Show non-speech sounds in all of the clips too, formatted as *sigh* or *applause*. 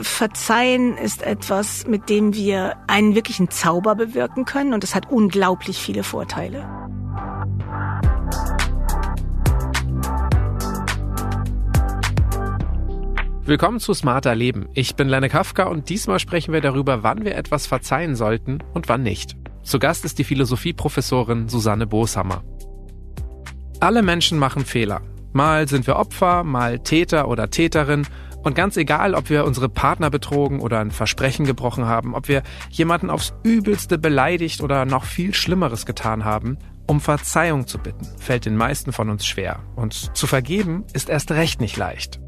Verzeihen ist etwas, mit dem wir einen wirklichen Zauber bewirken können und es hat unglaublich viele Vorteile. Willkommen zu Smarter Leben. Ich bin Lenne Kafka und diesmal sprechen wir darüber, wann wir etwas verzeihen sollten und wann nicht. Zu Gast ist die Philosophieprofessorin Susanne Boshammer. Alle Menschen machen Fehler. Mal sind wir Opfer, mal Täter oder Täterin und ganz egal, ob wir unsere Partner betrogen oder ein Versprechen gebrochen haben, ob wir jemanden aufs übelste beleidigt oder noch viel Schlimmeres getan haben, um Verzeihung zu bitten, fällt den meisten von uns schwer. Und zu vergeben ist erst recht nicht leicht.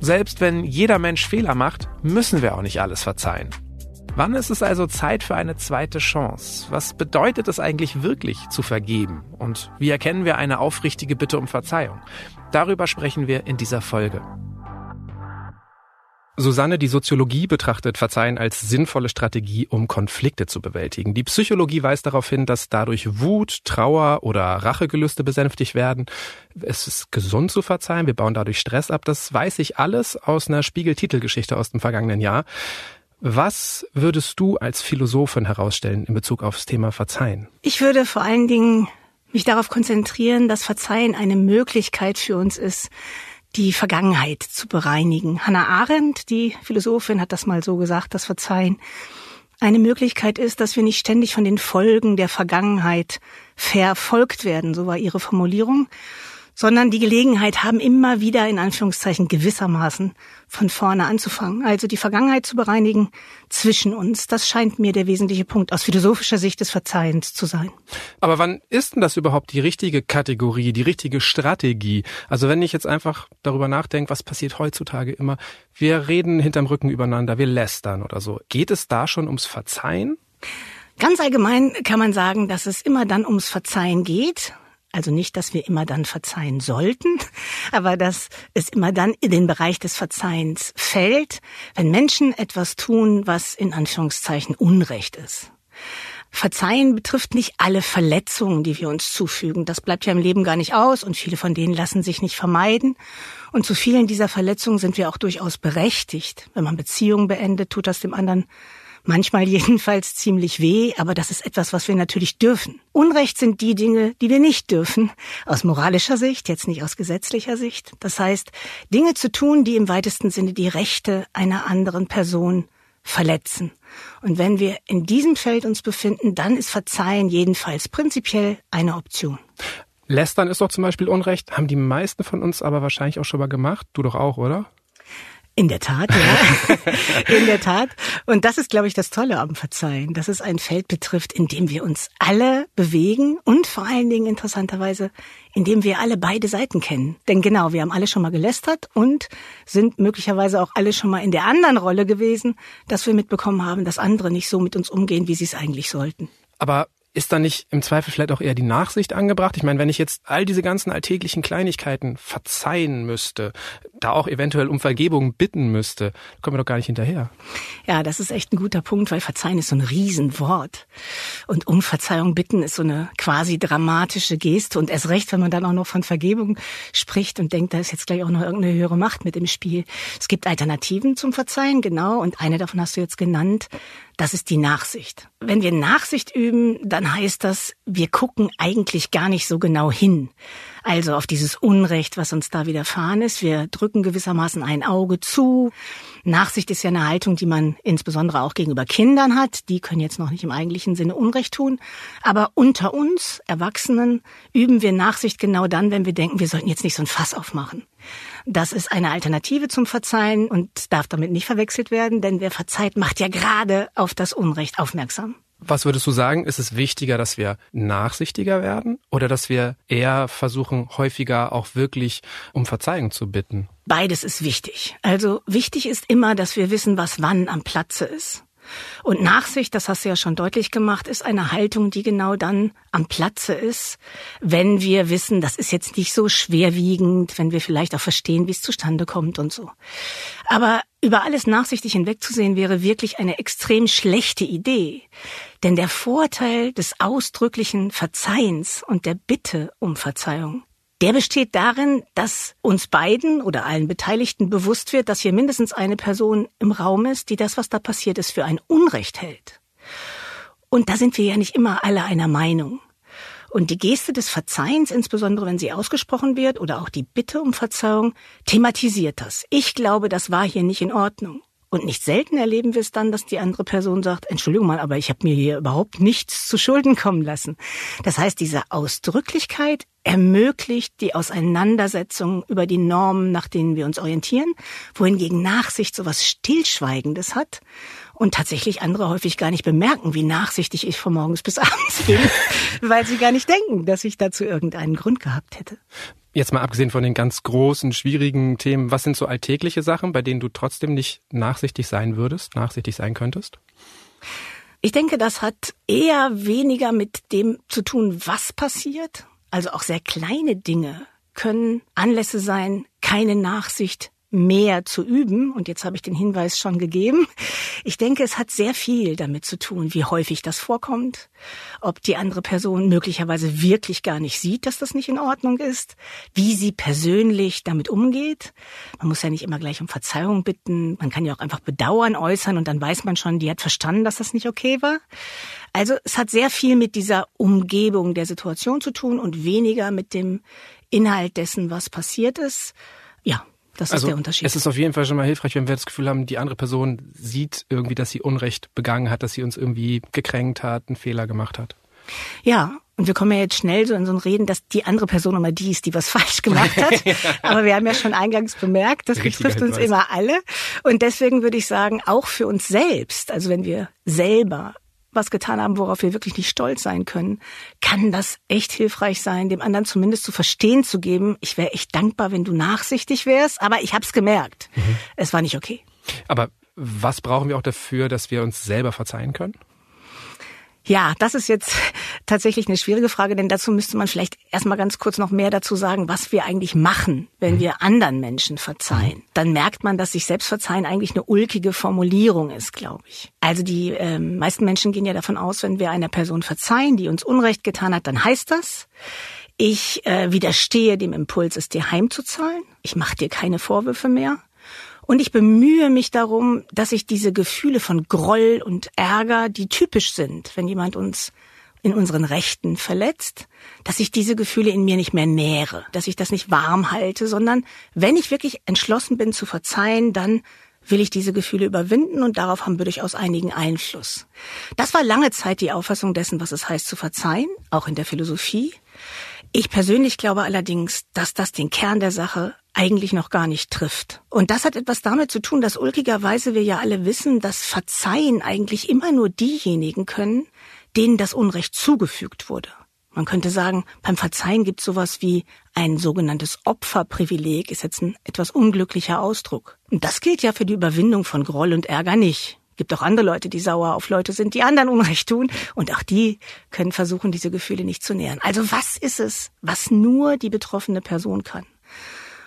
Selbst wenn jeder Mensch Fehler macht, müssen wir auch nicht alles verzeihen. Wann ist es also Zeit für eine zweite Chance? Was bedeutet es eigentlich wirklich zu vergeben? Und wie erkennen wir eine aufrichtige Bitte um Verzeihung? Darüber sprechen wir in dieser Folge. Susanne, die Soziologie betrachtet Verzeihen als sinnvolle Strategie, um Konflikte zu bewältigen. Die Psychologie weist darauf hin, dass dadurch Wut, Trauer oder Rachegelüste besänftigt werden. Es ist gesund zu verzeihen, wir bauen dadurch Stress ab. Das weiß ich alles aus einer Spiegel-Titelgeschichte aus dem vergangenen Jahr. Was würdest du als Philosophin herausstellen in Bezug aufs Thema Verzeihen? Ich würde vor allen Dingen mich darauf konzentrieren, dass Verzeihen eine Möglichkeit für uns ist, die Vergangenheit zu bereinigen. Hannah Arendt, die Philosophin, hat das mal so gesagt, das Verzeihen. Eine Möglichkeit ist, dass wir nicht ständig von den Folgen der Vergangenheit verfolgt werden, so war ihre Formulierung, sondern die Gelegenheit haben, immer wieder in Anführungszeichen gewissermaßen von vorne anzufangen. Also die Vergangenheit zu bereinigen zwischen uns. Das scheint mir der wesentliche Punkt aus philosophischer Sicht des Verzeihens zu sein. Aber wann ist denn das überhaupt die richtige Kategorie, die richtige Strategie? Also wenn ich jetzt einfach darüber nachdenke, was passiert heutzutage immer, wir reden hinterm Rücken übereinander, wir lästern oder so. Geht es da schon ums Verzeihen? Ganz allgemein kann man sagen, dass es immer dann ums Verzeihen geht, also nicht, dass wir immer dann verzeihen sollten, *laughs* aber dass es immer dann in den Bereich des Verzeihens fällt, wenn Menschen etwas tun, was in Anführungszeichen Unrecht ist. Verzeihen betrifft nicht alle Verletzungen, die wir uns zufügen. Das bleibt ja im Leben gar nicht aus und viele von denen lassen sich nicht vermeiden. Und zu vielen dieser Verletzungen sind wir auch durchaus berechtigt. Wenn man Beziehungen beendet, tut das dem anderen manchmal *laughs* jedenfalls ziemlich weh, aber das ist etwas, was wir natürlich dürfen. Unrecht sind die Dinge, die wir nicht dürfen, aus moralischer Sicht, jetzt nicht aus gesetzlicher Sicht. Das heißt, Dinge zu tun, die im weitesten Sinne die Rechte einer anderen Person verletzen. Und wenn wir in diesem Feld uns befinden, dann ist Verzeihen jedenfalls prinzipiell eine Option. Lästern ist doch zum Beispiel Unrecht, haben die meisten von uns aber wahrscheinlich auch schon mal gemacht. Du doch auch, oder? In der Tat, ja. *laughs* in der Tat. Und das ist, glaube ich, das Tolle am Verzeihen, dass es ein Feld betrifft, in dem wir uns alle bewegen und vor allen Dingen interessanterweise, in dem wir alle beide Seiten kennen. Denn genau, wir haben alle schon mal gelästert und sind möglicherweise auch alle schon mal in der anderen Rolle gewesen, dass wir mitbekommen haben, dass andere nicht so mit uns umgehen, wie sie es eigentlich sollten. Aber ist da nicht im Zweifel vielleicht auch eher die Nachsicht angebracht? Ich meine, wenn ich jetzt all diese ganzen alltäglichen Kleinigkeiten verzeihen müsste, da auch eventuell um Vergebung bitten müsste, kommen wir doch gar nicht hinterher. Ja, das ist echt ein guter Punkt, weil Verzeihen ist so ein Riesenwort. Und um Verzeihung bitten ist so eine quasi dramatische Geste. Und erst recht, wenn man dann auch noch von Vergebung spricht und denkt, da ist jetzt gleich auch noch irgendeine höhere Macht mit im Spiel. Es gibt Alternativen zum Verzeihen, genau. Und eine davon hast du jetzt genannt. Das ist die Nachsicht. Wenn wir Nachsicht üben, dann heißt das, wir gucken eigentlich gar nicht so genau hin. Also auf dieses Unrecht, was uns da widerfahren ist. Wir drücken gewissermaßen ein Auge zu. Nachsicht ist ja eine Haltung, die man insbesondere auch gegenüber Kindern hat. Die können jetzt noch nicht im eigentlichen Sinne Unrecht tun. Aber unter uns, Erwachsenen, üben wir Nachsicht genau dann, wenn wir denken, wir sollten jetzt nicht so ein Fass aufmachen. Das ist eine Alternative zum Verzeihen und darf damit nicht verwechselt werden, denn wer verzeiht, macht ja gerade auf das Unrecht aufmerksam. Was würdest du sagen? Ist es wichtiger, dass wir nachsichtiger werden oder dass wir eher versuchen, häufiger auch wirklich um Verzeihung zu bitten? Beides ist wichtig. Also wichtig ist immer, dass wir wissen, was wann am Platze ist. Und Nachsicht, das hast du ja schon deutlich gemacht, ist eine Haltung, die genau dann am Platze ist, wenn wir wissen, das ist jetzt nicht so schwerwiegend, wenn wir vielleicht auch verstehen, wie es zustande kommt und so. Aber über alles nachsichtig hinwegzusehen wäre wirklich eine extrem schlechte Idee. Denn der Vorteil des ausdrücklichen Verzeihens und der Bitte um Verzeihung Der besteht darin, dass uns beiden oder allen Beteiligten bewusst wird, dass hier mindestens eine Person im Raum ist, die das, was da passiert ist, für ein Unrecht hält. Und da sind wir ja nicht immer alle einer Meinung. Und die Geste des Verzeihens, insbesondere wenn sie ausgesprochen wird, oder auch die Bitte um Verzeihung, thematisiert das. Ich glaube, das war hier nicht in Ordnung. Und nicht selten erleben wir es dann, dass die andere Person sagt, Entschuldigung mal, aber ich habe mir hier überhaupt nichts zu Schulden kommen lassen. Das heißt, diese Ausdrücklichkeit ermöglicht die Auseinandersetzung über die Normen, nach denen wir uns orientieren, wohingegen Nachsicht so was Stillschweigendes hat und tatsächlich andere häufig gar nicht bemerken, wie nachsichtig ich von morgens bis *laughs* abends bin, weil sie gar nicht denken, dass ich dazu irgendeinen Grund gehabt hätte. Jetzt mal abgesehen von den ganz großen, schwierigen Themen, was sind so alltägliche Sachen, bei denen du trotzdem nicht nachsichtig sein würdest, nachsichtig sein könntest? Ich denke, das hat eher weniger mit dem zu tun, was passiert. Also auch sehr kleine Dinge können Anlässe sein, keine Nachsicht mehr zu üben. Und jetzt habe ich den Hinweis schon gegeben. Ich denke, es hat sehr viel damit zu tun, wie häufig das vorkommt, ob die andere Person möglicherweise wirklich gar nicht sieht, dass das nicht in Ordnung ist, wie sie persönlich damit umgeht. Man muss ja nicht immer gleich um Verzeihung bitten. Man kann ja auch einfach Bedauern äußern und dann weiß man schon, die hat verstanden, dass das nicht okay war. Also es hat sehr viel mit dieser Umgebung der Situation zu tun und weniger mit dem Inhalt dessen, was passiert ist. Ja, das also ist der Unterschied. Es ist auf jeden Fall schon mal hilfreich, wenn wir das Gefühl haben, die andere Person sieht irgendwie, dass sie Unrecht begangen hat, dass sie uns irgendwie gekränkt hat, einen Fehler gemacht hat. Ja, und wir kommen ja jetzt schnell so in so ein Reden, dass die andere Person immer die ist, die was *laughs* falsch gemacht hat. *laughs* ja. Aber wir haben ja schon eingangs bemerkt, das Richtiger betrifft uns immer alle. Und deswegen würde ich sagen, auch für uns selbst, also wenn wir selber was getan haben, worauf wir wirklich nicht stolz sein können, kann das echt hilfreich sein, dem anderen zumindest zu verstehen zu geben, ich wäre echt dankbar, wenn du nachsichtig wärst, aber ich habe es gemerkt. Mhm. Es war nicht okay. Aber was brauchen wir auch dafür, dass wir uns selber verzeihen können? Ja, das ist jetzt tatsächlich eine schwierige Frage, denn dazu müsste man vielleicht erstmal ganz kurz noch mehr dazu sagen, was wir eigentlich machen, wenn mhm. wir anderen Menschen verzeihen. Dann merkt man, dass sich Selbstverzeihen eigentlich eine ulkige Formulierung ist, glaube ich. Also die äh, meisten Menschen gehen ja davon aus, wenn wir einer Person verzeihen, die uns Unrecht getan hat, dann heißt das, ich äh, widerstehe dem Impuls, es dir heimzuzahlen. Ich mache dir keine Vorwürfe mehr. Und ich bemühe mich darum, dass ich diese Gefühle von Groll und Ärger, die typisch sind, wenn jemand uns in unseren Rechten verletzt, dass ich diese Gefühle in mir nicht mehr nähre, dass ich das nicht warm halte, sondern wenn ich wirklich entschlossen bin zu verzeihen, dann will ich diese Gefühle überwinden und darauf haben wir durchaus einigen Einfluss. Das war lange Zeit die Auffassung dessen, was es heißt zu verzeihen, auch in der Philosophie. Ich persönlich glaube allerdings, dass das den Kern der Sache eigentlich noch gar nicht trifft. Und das hat etwas damit zu tun, dass ulkigerweise wir ja alle wissen, dass Verzeihen eigentlich immer nur diejenigen können, denen das Unrecht zugefügt wurde. Man könnte sagen, beim Verzeihen gibt es sowas wie ein sogenanntes Opferprivileg, ist jetzt ein etwas unglücklicher Ausdruck. Und das gilt ja für die Überwindung von Groll und Ärger nicht. Gibt auch andere Leute, die sauer auf Leute sind, die anderen Unrecht tun. Und auch die können versuchen, diese Gefühle nicht zu nähern. Also was ist es, was nur die betroffene Person kann?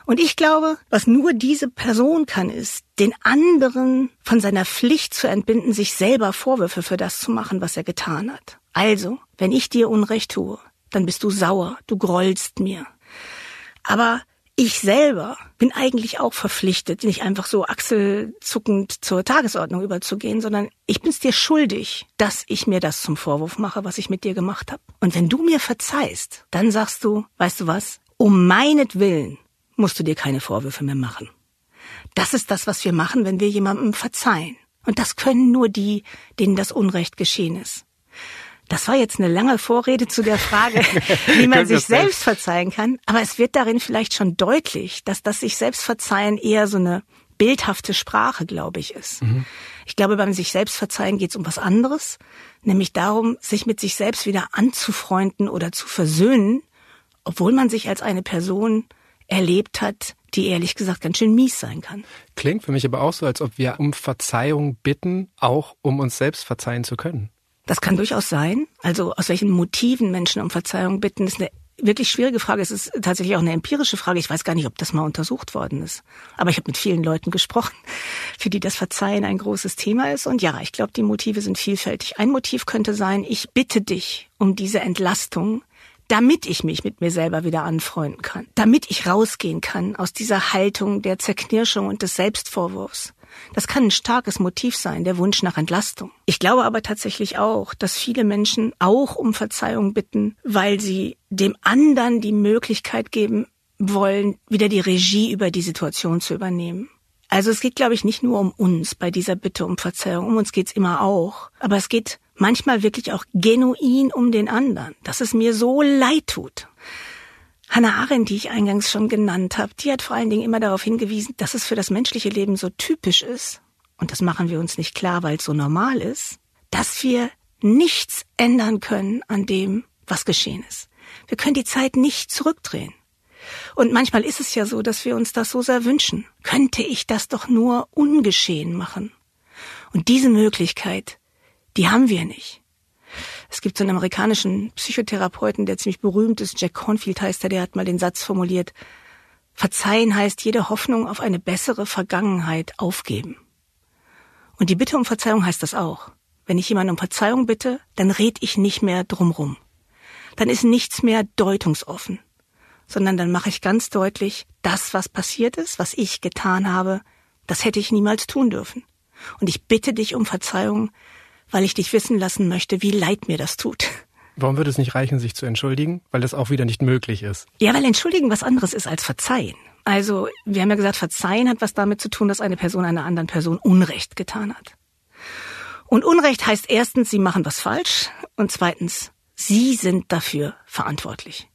Und ich glaube, was nur diese Person kann, ist, den anderen von seiner Pflicht zu entbinden, sich selber Vorwürfe für das zu machen, was er getan hat. Also, wenn ich dir Unrecht tue, dann bist du sauer, du grollst mir. Aber ich selber bin eigentlich auch verpflichtet, nicht einfach so achselzuckend zur Tagesordnung überzugehen, sondern ich bin's dir schuldig, dass ich mir das zum Vorwurf mache, was ich mit dir gemacht habe. Und wenn du mir verzeihst, dann sagst du, weißt du was, um meinetwillen musst du dir keine Vorwürfe mehr machen. Das ist das, was wir machen, wenn wir jemandem verzeihen. Und das können nur die, denen das Unrecht geschehen ist. Das war jetzt eine lange Vorrede zu der Frage, *laughs* wie man sich selbst verzeihen kann. Aber es wird darin vielleicht schon deutlich, dass das sich selbst verzeihen eher so eine bildhafte Sprache, glaube ich, ist. Mhm. Ich glaube, beim sich selbst verzeihen geht es um was anderes, nämlich darum, sich mit sich selbst wieder anzufreunden oder zu versöhnen, obwohl man sich als eine Person erlebt hat, die ehrlich gesagt ganz schön mies sein kann. Klingt für mich aber auch so, als ob wir um Verzeihung bitten, auch um uns selbst verzeihen zu können. Das kann durchaus sein. Also aus welchen Motiven Menschen um Verzeihung bitten, ist eine wirklich schwierige Frage. Es ist tatsächlich auch eine empirische Frage. Ich weiß gar nicht, ob das mal untersucht worden ist. Aber ich habe mit vielen Leuten gesprochen, *laughs* für die das Verzeihen ein großes Thema ist. Und ja, ich glaube, die Motive sind vielfältig. Ein Motiv könnte sein, ich bitte dich um diese Entlastung damit ich mich mit mir selber wieder anfreunden kann, damit ich rausgehen kann aus dieser Haltung der Zerknirschung und des Selbstvorwurfs. Das kann ein starkes Motiv sein, der Wunsch nach Entlastung. Ich glaube aber tatsächlich auch, dass viele Menschen auch um Verzeihung bitten, weil sie dem anderen die Möglichkeit geben wollen, wieder die Regie über die Situation zu übernehmen. Also es geht, glaube ich, nicht nur um uns bei dieser Bitte um Verzeihung. Um uns geht's immer auch. Aber es geht manchmal wirklich auch genuin um den anderen, dass es mir so leid tut. Hannah Arendt, die ich eingangs schon genannt habe, die hat vor allen Dingen immer darauf hingewiesen, dass es für das menschliche Leben so typisch ist, und das machen wir uns nicht klar, weil es so normal ist, dass wir nichts ändern können an dem, was geschehen ist. Wir können die Zeit nicht zurückdrehen. Und manchmal ist es ja so, dass wir uns das so sehr wünschen. Könnte ich das doch nur ungeschehen machen? Und diese Möglichkeit, die haben wir nicht. Es gibt so einen amerikanischen Psychotherapeuten, der ziemlich berühmt ist, Jack Cornfield heißt er, der hat mal den Satz formuliert, Verzeihen heißt jede Hoffnung auf eine bessere Vergangenheit aufgeben. Und die Bitte um Verzeihung heißt das auch. Wenn ich jemanden um Verzeihung bitte, dann red ich nicht mehr drumrum. Dann ist nichts mehr deutungsoffen, sondern dann mache ich ganz deutlich, das, was passiert ist, was ich getan habe, das hätte ich niemals tun dürfen. Und ich bitte dich um Verzeihung, weil ich dich wissen lassen möchte, wie leid mir das tut. Warum würde es nicht reichen, sich zu entschuldigen? Weil das auch wieder nicht möglich ist. Ja, weil entschuldigen was anderes ist als verzeihen. Also, wir haben ja gesagt, verzeihen hat was damit zu tun, dass eine Person einer anderen Person Unrecht getan hat. Und Unrecht heißt erstens, sie machen was falsch und zweitens, sie sind dafür verantwortlich.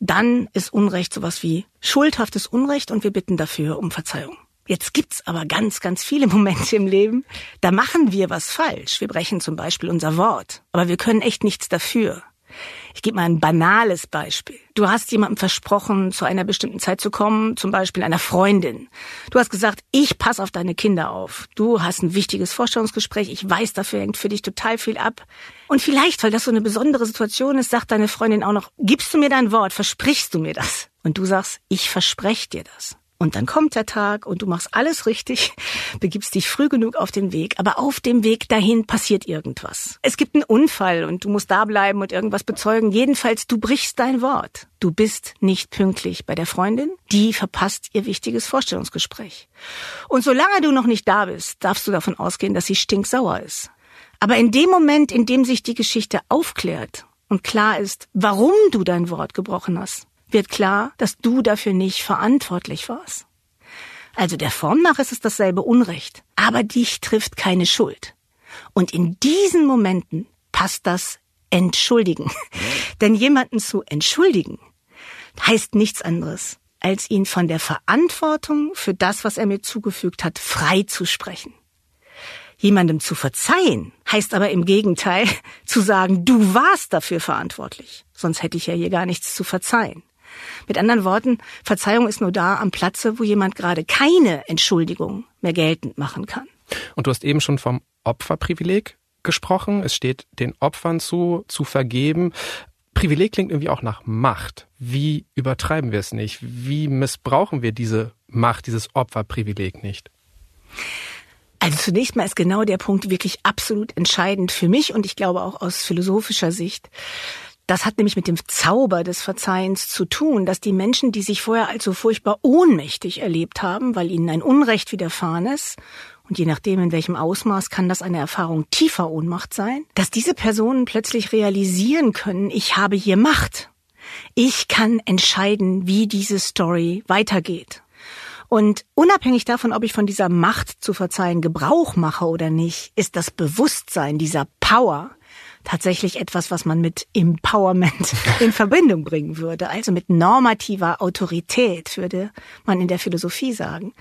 Dann ist Unrecht sowas wie schuldhaftes Unrecht und wir bitten dafür um Verzeihung. Jetzt gibt's aber ganz, ganz viele *laughs* Momente im Leben, da machen wir was falsch. Wir brechen zum Beispiel unser Wort, aber wir können echt nichts dafür. Ich gebe mal ein banales Beispiel. Du hast jemandem versprochen, zu einer bestimmten Zeit zu kommen, zum Beispiel einer Freundin. Du hast gesagt, ich passe auf deine Kinder auf. Du hast ein wichtiges Vorstellungsgespräch. Ich weiß, dafür hängt für dich total viel ab. Und vielleicht, weil das so eine besondere Situation ist, sagt deine Freundin auch noch, gibst du mir dein Wort, versprichst du mir das? Und du sagst, ich verspreche dir das. Und dann kommt der Tag und du machst alles richtig, *laughs* begibst dich früh genug auf den Weg, aber auf dem Weg dahin passiert irgendwas. Es gibt einen Unfall und du musst da bleiben und irgendwas bezeugen. Jedenfalls, du brichst dein Wort. Du bist nicht pünktlich bei der Freundin, die verpasst ihr wichtiges Vorstellungsgespräch. Und solange du noch nicht da bist, darfst du davon ausgehen, dass sie stinksauer ist. Aber in dem Moment, in dem sich die Geschichte aufklärt und klar ist, warum du dein Wort gebrochen hast, wird klar, dass du dafür nicht verantwortlich warst. Also der Form nach ist es dasselbe Unrecht, aber dich trifft keine Schuld. Und in diesen Momenten passt das Entschuldigen. Denn jemanden zu entschuldigen heißt nichts anderes, als ihn von der Verantwortung für das, was er mir zugefügt hat, frei zu sprechen. Jemandem zu verzeihen heißt aber im Gegenteil *laughs* zu sagen, du warst dafür verantwortlich. Sonst hätte ich ja hier gar nichts zu verzeihen. Mit anderen Worten, Verzeihung ist nur da am Platze, wo jemand gerade keine Entschuldigung mehr geltend machen kann. Und du hast eben schon vom Opferprivileg gesprochen. Es steht den Opfern zu, zu vergeben. Privileg klingt irgendwie auch nach Macht. Wie übertreiben wir es nicht? Wie missbrauchen wir diese Macht, dieses Opferprivileg nicht? Also zunächst mal ist genau der Punkt wirklich absolut entscheidend für mich und ich glaube auch aus philosophischer Sicht. Das hat nämlich mit dem Zauber des Verzeihens zu tun, dass die Menschen, die sich vorher als so furchtbar ohnmächtig erlebt haben, weil ihnen ein Unrecht widerfahren ist, und je nachdem, in welchem Ausmaß kann das eine Erfahrung tiefer Ohnmacht sein, dass diese Personen plötzlich realisieren können, ich habe hier Macht. Ich kann entscheiden, wie diese Story weitergeht. Und unabhängig davon, ob ich von dieser Macht zu verzeihen Gebrauch mache oder nicht, ist das Bewusstsein dieser Power, tatsächlich etwas, was man mit Empowerment *laughs* in Verbindung bringen würde. Also mit normativer Autorität, würde man in der Philosophie sagen.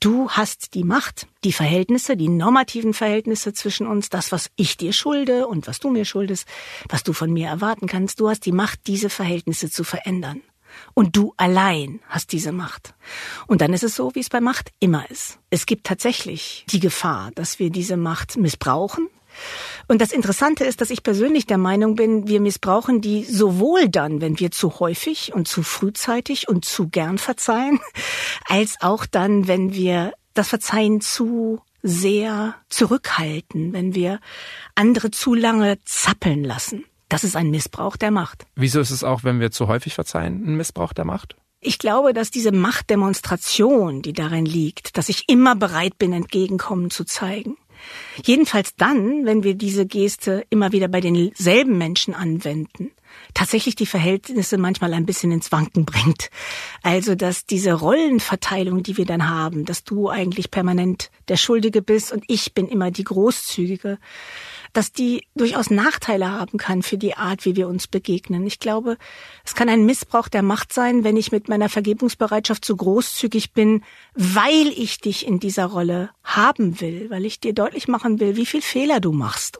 Du hast die Macht, die Verhältnisse, die normativen Verhältnisse zwischen uns, das, was ich dir schulde und was du mir schuldest, was du von mir erwarten kannst. Du hast die Macht, diese Verhältnisse zu verändern. Und du allein hast diese Macht. Und dann ist es so, wie es bei Macht immer ist. Es gibt tatsächlich die Gefahr, dass wir diese Macht missbrauchen, und das Interessante ist, dass ich persönlich der Meinung bin, wir missbrauchen die sowohl dann, wenn wir zu häufig und zu frühzeitig und zu gern verzeihen, *laughs* als auch dann, wenn wir das Verzeihen zu sehr zurückhalten, wenn wir andere zu lange zappeln lassen. Das ist ein Missbrauch der Macht. Wieso ist es auch, wenn wir zu häufig verzeihen, ein Missbrauch der Macht? Ich glaube, dass diese Machtdemonstration, die darin liegt, dass ich immer bereit bin, Entgegenkommen zu zeigen, Jedenfalls dann, wenn wir diese Geste immer wieder bei denselben Menschen anwenden, tatsächlich die Verhältnisse manchmal ein bisschen ins Wanken bringt. Also, dass diese Rollenverteilung, die wir dann haben, dass du eigentlich permanent der Schuldige bist und ich bin immer die Großzügige, dass die durchaus Nachteile haben kann für die Art, wie wir uns begegnen. Ich glaube, es kann ein Missbrauch der Macht sein, wenn ich mit meiner Vergebungsbereitschaft so großzügig bin, weil ich dich in dieser Rolle haben will, weil ich dir deutlich machen will, wie viel Fehler du machst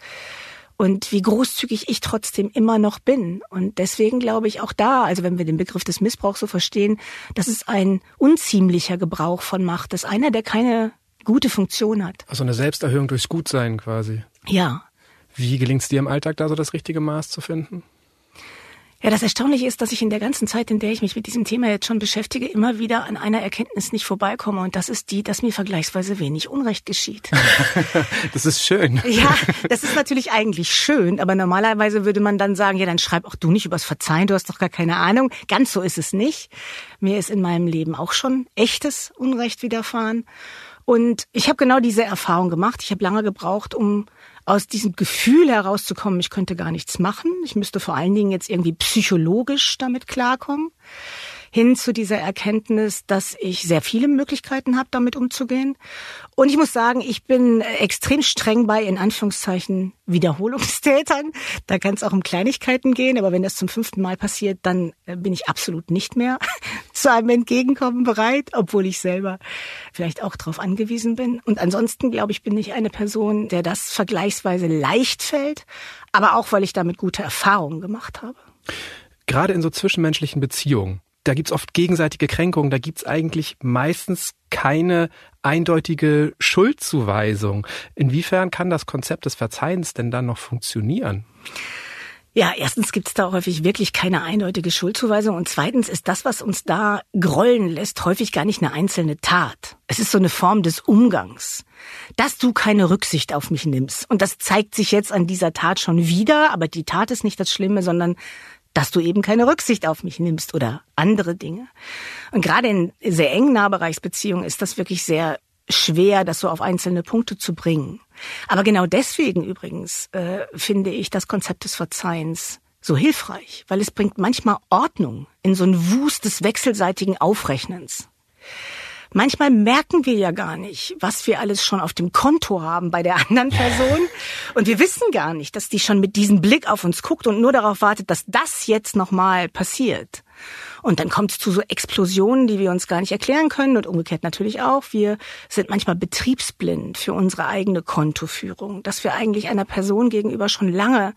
und wie großzügig ich trotzdem immer noch bin. Und deswegen glaube ich auch da, also wenn wir den Begriff des Missbrauchs so verstehen, das ist ein unziemlicher Gebrauch von Macht. Das ist einer, der keine gute Funktion hat. Also eine Selbsterhöhung durchs Gutsein quasi. Ja, wie gelingt es dir im Alltag da so das richtige Maß zu finden? Ja, das Erstaunliche ist, dass ich in der ganzen Zeit, in der ich mich mit diesem Thema jetzt schon beschäftige, immer wieder an einer Erkenntnis nicht vorbeikomme. Und das ist die, dass mir vergleichsweise wenig Unrecht geschieht. *laughs* das ist schön. Ja, das ist natürlich eigentlich schön. Aber normalerweise würde man dann sagen, ja, dann schreib auch du nicht übers Verzeihen. Du hast doch gar keine Ahnung. Ganz so ist es nicht. Mir ist in meinem Leben auch schon echtes Unrecht widerfahren. Und ich habe genau diese Erfahrung gemacht. Ich habe lange gebraucht, um aus diesem Gefühl herauszukommen, ich könnte gar nichts machen. Ich müsste vor allen Dingen jetzt irgendwie psychologisch damit klarkommen hin zu dieser Erkenntnis, dass ich sehr viele Möglichkeiten habe, damit umzugehen. Und ich muss sagen, ich bin extrem streng bei, in Anführungszeichen, Wiederholungstätern. Da kann es auch um Kleinigkeiten gehen, aber wenn das zum fünften Mal passiert, dann äh, bin ich absolut nicht mehr *laughs* zu einem Entgegenkommen bereit, obwohl ich selber vielleicht auch darauf angewiesen bin. Und ansonsten, glaube ich, bin ich eine Person, der das vergleichsweise leicht fällt, aber auch, weil ich damit gute Erfahrungen gemacht habe. Gerade in so zwischenmenschlichen Beziehungen da gibt's oft gegenseitige Kränkungen, da gibt's eigentlich meistens keine eindeutige Schuldzuweisung. Inwiefern kann das Konzept des Verzeihens denn dann noch funktionieren? Ja, erstens gibt's da häufig wirklich keine eindeutige Schuldzuweisung und zweitens ist das, was uns da grollen lässt, häufig gar nicht eine einzelne Tat. Es ist so eine Form des Umgangs, dass du keine Rücksicht auf mich nimmst. Und das zeigt sich jetzt an dieser Tat schon wieder, aber die Tat ist nicht das Schlimme, sondern dass du eben keine Rücksicht auf mich nimmst oder andere Dinge. Und gerade in sehr engen Nahbereichsbeziehungen ist das wirklich sehr schwer, das so auf einzelne Punkte zu bringen. Aber genau deswegen übrigens äh, finde ich das Konzept des Verzeihens so hilfreich, weil es bringt manchmal Ordnung in so ein Wust des wechselseitigen Aufrechnens. Manchmal merken wir ja gar nicht, was wir alles schon auf dem Konto haben bei der anderen *laughs* Person. Und wir wissen gar nicht, dass die schon mit diesem Blick auf uns guckt und nur darauf wartet, dass das jetzt nochmal passiert. Und dann kommt es zu so Explosionen, die wir uns gar nicht erklären können und umgekehrt natürlich auch. Wir sind manchmal betriebsblind für unsere eigene Kontoführung, dass wir eigentlich einer Person gegenüber schon lange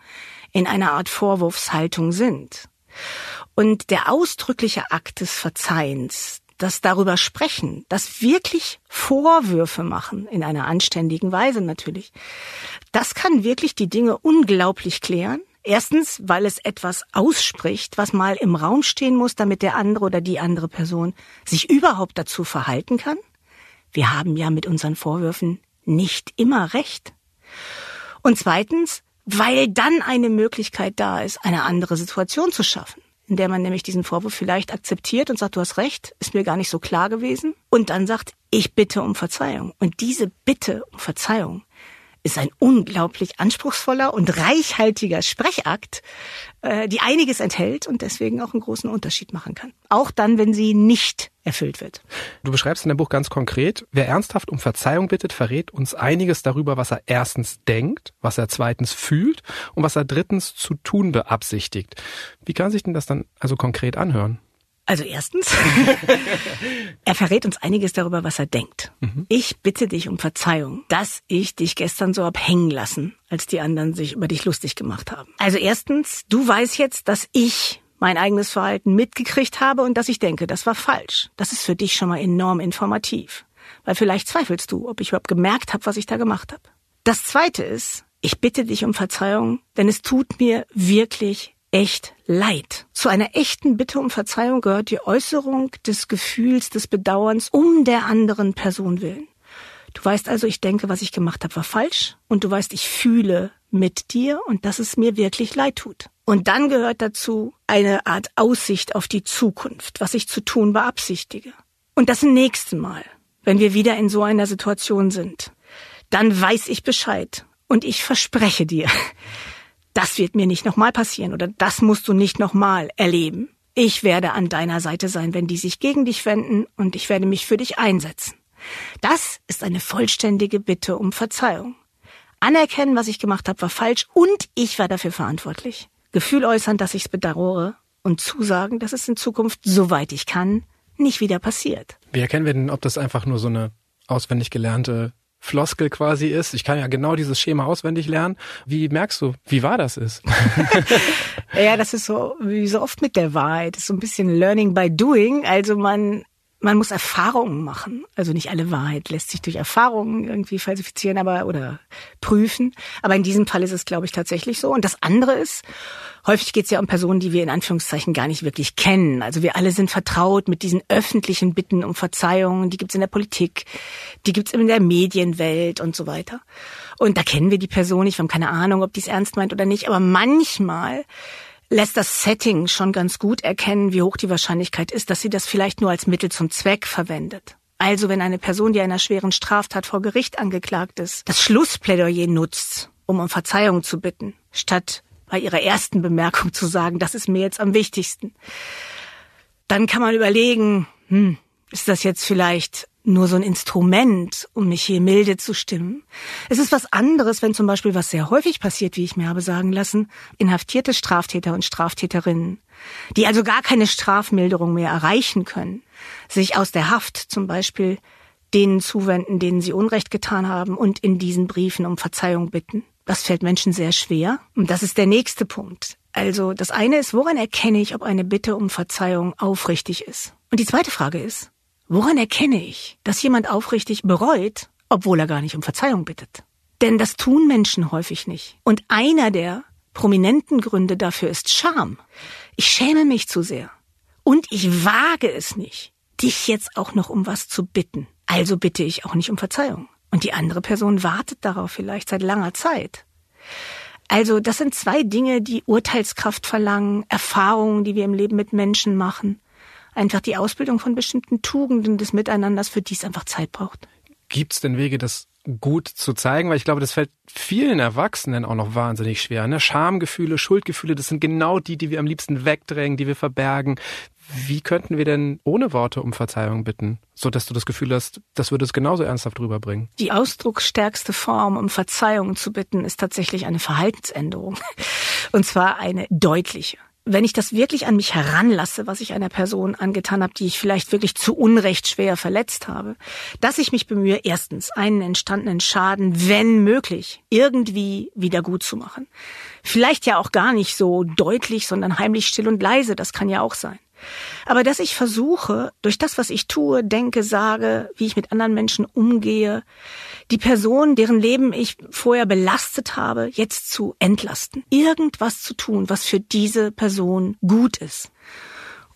in einer Art Vorwurfshaltung sind. Und der ausdrückliche Akt des Verzeihens, das darüber sprechen, das wirklich Vorwürfe machen, in einer anständigen Weise natürlich, das kann wirklich die Dinge unglaublich klären. Erstens, weil es etwas ausspricht, was mal im Raum stehen muss, damit der andere oder die andere Person sich überhaupt dazu verhalten kann. Wir haben ja mit unseren Vorwürfen nicht immer recht. Und zweitens, weil dann eine Möglichkeit da ist, eine andere Situation zu schaffen in der man nämlich diesen Vorwurf vielleicht akzeptiert und sagt, du hast recht, ist mir gar nicht so klar gewesen. Und dann sagt, ich bitte um Verzeihung. Und diese Bitte um Verzeihung ist ein unglaublich anspruchsvoller und reichhaltiger Sprechakt, äh, die einiges enthält und deswegen auch einen großen Unterschied machen kann. Auch dann, wenn sie nicht erfüllt wird. Du beschreibst in deinem Buch ganz konkret, wer ernsthaft um Verzeihung bittet, verrät uns einiges darüber, was er erstens denkt, was er zweitens fühlt und was er drittens zu tun beabsichtigt. Wie kann sich denn das dann also konkret anhören? Also erstens, *laughs* er verrät uns einiges darüber, was er denkt. Mhm. Ich bitte dich um Verzeihung, dass ich dich gestern so hab hängen lassen, als die anderen sich über dich lustig gemacht haben. Also erstens, du weißt jetzt, dass ich mein eigenes Verhalten mitgekriegt habe und dass ich denke, das war falsch. Das ist für dich schon mal enorm informativ. Weil vielleicht zweifelst du, ob ich überhaupt gemerkt habe, was ich da gemacht habe. Das Zweite ist, ich bitte dich um Verzeihung, denn es tut mir wirklich echt leid. Zu einer echten Bitte um Verzeihung gehört die Äußerung des Gefühls des Bedauerns um der anderen Person willen. Du weißt also, ich denke, was ich gemacht habe, war falsch und du weißt, ich fühle mit dir und dass es mir wirklich leid tut. Und dann gehört dazu eine Art Aussicht auf die Zukunft, was ich zu tun beabsichtige. Und das nächste Mal, wenn wir wieder in so einer Situation sind, dann weiß ich Bescheid und ich verspreche dir, das wird mir nicht nochmal passieren oder das musst du nicht nochmal erleben. Ich werde an deiner Seite sein, wenn die sich gegen dich wenden und ich werde mich für dich einsetzen. Das ist eine vollständige Bitte um Verzeihung. Anerkennen, was ich gemacht habe, war falsch und ich war dafür verantwortlich. Gefühl äußern, dass ich es bedauere und zusagen, dass es in Zukunft, soweit ich kann, nicht wieder passiert. Wie erkennen wir denn, ob das einfach nur so eine auswendig gelernte Floskel quasi ist. Ich kann ja genau dieses Schema auswendig lernen. Wie merkst du, wie wahr das ist? *laughs* ja, das ist so wie so oft mit der Wahrheit. Das ist so ein bisschen Learning by Doing. Also man man muss Erfahrungen machen. Also nicht alle Wahrheit lässt sich durch Erfahrungen irgendwie falsifizieren, aber oder prüfen. Aber in diesem Fall ist es, glaube ich, tatsächlich so. Und das andere ist, häufig geht es ja um Personen, die wir in Anführungszeichen gar nicht wirklich kennen. Also wir alle sind vertraut mit diesen öffentlichen Bitten um Verzeihung. Die gibt's in der Politik, die gibt's in der Medienwelt und so weiter. Und da kennen wir die Person nicht. Wir haben keine Ahnung, ob die es ernst meint oder nicht. Aber manchmal lässt das Setting schon ganz gut erkennen, wie hoch die Wahrscheinlichkeit ist, dass sie das vielleicht nur als Mittel zum Zweck verwendet. Also wenn eine Person, die einer schweren Straftat vor Gericht angeklagt ist, das Schlussplädoyer nutzt, um um Verzeihung zu bitten, statt bei ihrer ersten Bemerkung zu sagen, das ist mir jetzt am wichtigsten, dann kann man überlegen, hm, ist das jetzt vielleicht nur so ein Instrument, um mich hier milde zu stimmen. Es ist was anderes, wenn zum Beispiel, was sehr häufig passiert, wie ich mir habe sagen lassen, inhaftierte Straftäter und Straftäterinnen, die also gar keine Strafmilderung mehr erreichen können, sich aus der Haft zum Beispiel denen zuwenden, denen sie Unrecht getan haben und in diesen Briefen um Verzeihung bitten. Das fällt Menschen sehr schwer. Und das ist der nächste Punkt. Also das eine ist, woran erkenne ich, ob eine Bitte um Verzeihung aufrichtig ist? Und die zweite Frage ist, Woran erkenne ich, dass jemand aufrichtig bereut, obwohl er gar nicht um Verzeihung bittet? Denn das tun Menschen häufig nicht. Und einer der prominenten Gründe dafür ist Scham. Ich schäme mich zu sehr. Und ich wage es nicht, dich jetzt auch noch um was zu bitten. Also bitte ich auch nicht um Verzeihung. Und die andere Person wartet darauf vielleicht seit langer Zeit. Also das sind zwei Dinge, die Urteilskraft verlangen, Erfahrungen, die wir im Leben mit Menschen machen einfach die Ausbildung von bestimmten Tugenden des Miteinanders, für die es einfach Zeit braucht. Gibt es denn Wege, das gut zu zeigen? Weil ich glaube, das fällt vielen Erwachsenen auch noch wahnsinnig schwer. Ne? Schamgefühle, Schuldgefühle, das sind genau die, die wir am liebsten wegdrängen, die wir verbergen. Wie könnten wir denn ohne Worte um Verzeihung bitten, so dass du das Gefühl hast, das würde es genauso ernsthaft rüberbringen? Die ausdrucksstärkste Form, um Verzeihung zu bitten, ist tatsächlich eine Verhaltensänderung. Und zwar eine deutliche wenn ich das wirklich an mich heranlasse, was ich einer Person angetan habe, die ich vielleicht wirklich zu Unrecht schwer verletzt habe, dass ich mich bemühe, erstens einen entstandenen Schaden, wenn möglich, irgendwie wieder gut zu machen. Vielleicht ja auch gar nicht so deutlich, sondern heimlich still und leise, das kann ja auch sein. Aber dass ich versuche, durch das, was ich tue, denke, sage, wie ich mit anderen Menschen umgehe, die Person, deren Leben ich vorher belastet habe, jetzt zu entlasten. Irgendwas zu tun, was für diese Person gut ist.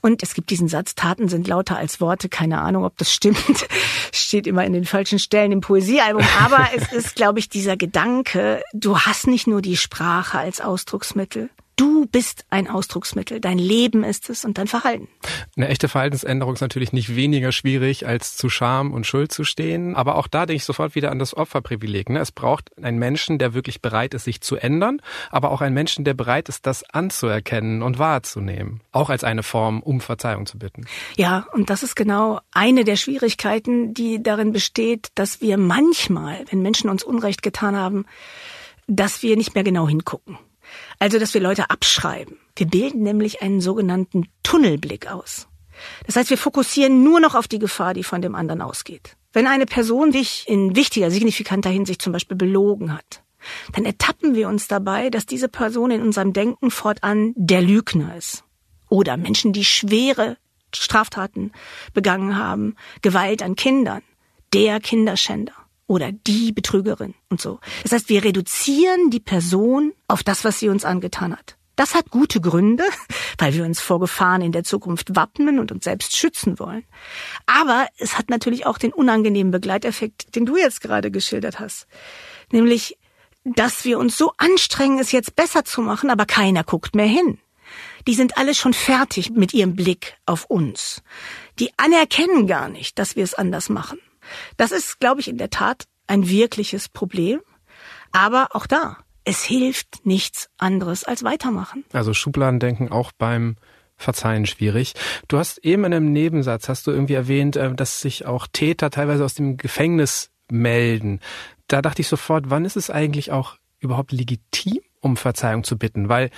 Und es gibt diesen Satz, Taten sind lauter als Worte. Keine Ahnung, ob das stimmt. *laughs* Steht immer in den falschen Stellen im Poesiealbum. Aber *laughs* es ist, glaube ich, dieser Gedanke, du hast nicht nur die Sprache als Ausdrucksmittel, Du bist ein Ausdrucksmittel, dein Leben ist es und dein Verhalten. Eine echte Verhaltensänderung ist natürlich nicht weniger schwierig, als zu Scham und Schuld zu stehen. Aber auch da denke ich sofort wieder an das Opferprivileg. Ne? Es braucht einen Menschen, der wirklich bereit ist, sich zu ändern, aber auch einen Menschen, der bereit ist, das anzuerkennen und wahrzunehmen. Auch als eine Form, um Verzeihung zu bitten. Ja, und das ist genau eine der Schwierigkeiten, die darin besteht, dass wir manchmal, wenn Menschen uns Unrecht getan haben, dass wir nicht mehr genau hingucken. Also, dass wir Leute abschreiben. Wir bilden nämlich einen sogenannten Tunnelblick aus. Das heißt, wir fokussieren nur noch auf die Gefahr, die von dem anderen ausgeht. Wenn eine Person dich in wichtiger, signifikanter Hinsicht zum Beispiel belogen hat, dann ertappen wir uns dabei, dass diese Person in unserem Denken fortan der Lügner ist. Oder Menschen, die schwere Straftaten begangen haben, Gewalt an Kindern, der Kinderschänder oder die Betrügerin und so. Das heißt, wir reduzieren die Person auf das, was sie uns angetan hat. Das hat gute Gründe, *laughs* weil wir uns vor Gefahren in der Zukunft wappnen und uns selbst schützen wollen. Aber es hat natürlich auch den unangenehmen Begleiteffekt, den du jetzt gerade geschildert hast. Nämlich, dass wir uns so anstrengen, es jetzt besser zu machen, aber keiner guckt mehr hin. Die sind alle schon fertig mit ihrem Blick auf uns. Die anerkennen gar nicht, dass wir es anders machen. Das ist, glaube ich, in der Tat ein wirkliches Problem. Aber auch da, es hilft nichts anderes als weitermachen. Also Schubladendenken auch beim Verzeihen schwierig. Du hast eben in einem Nebensatz, hast du irgendwie erwähnt, äh, dass sich auch Täter teilweise aus dem Gefängnis melden. Da dachte ich sofort, wann ist es eigentlich auch überhaupt legitim, um Verzeihung zu bitten? Weil,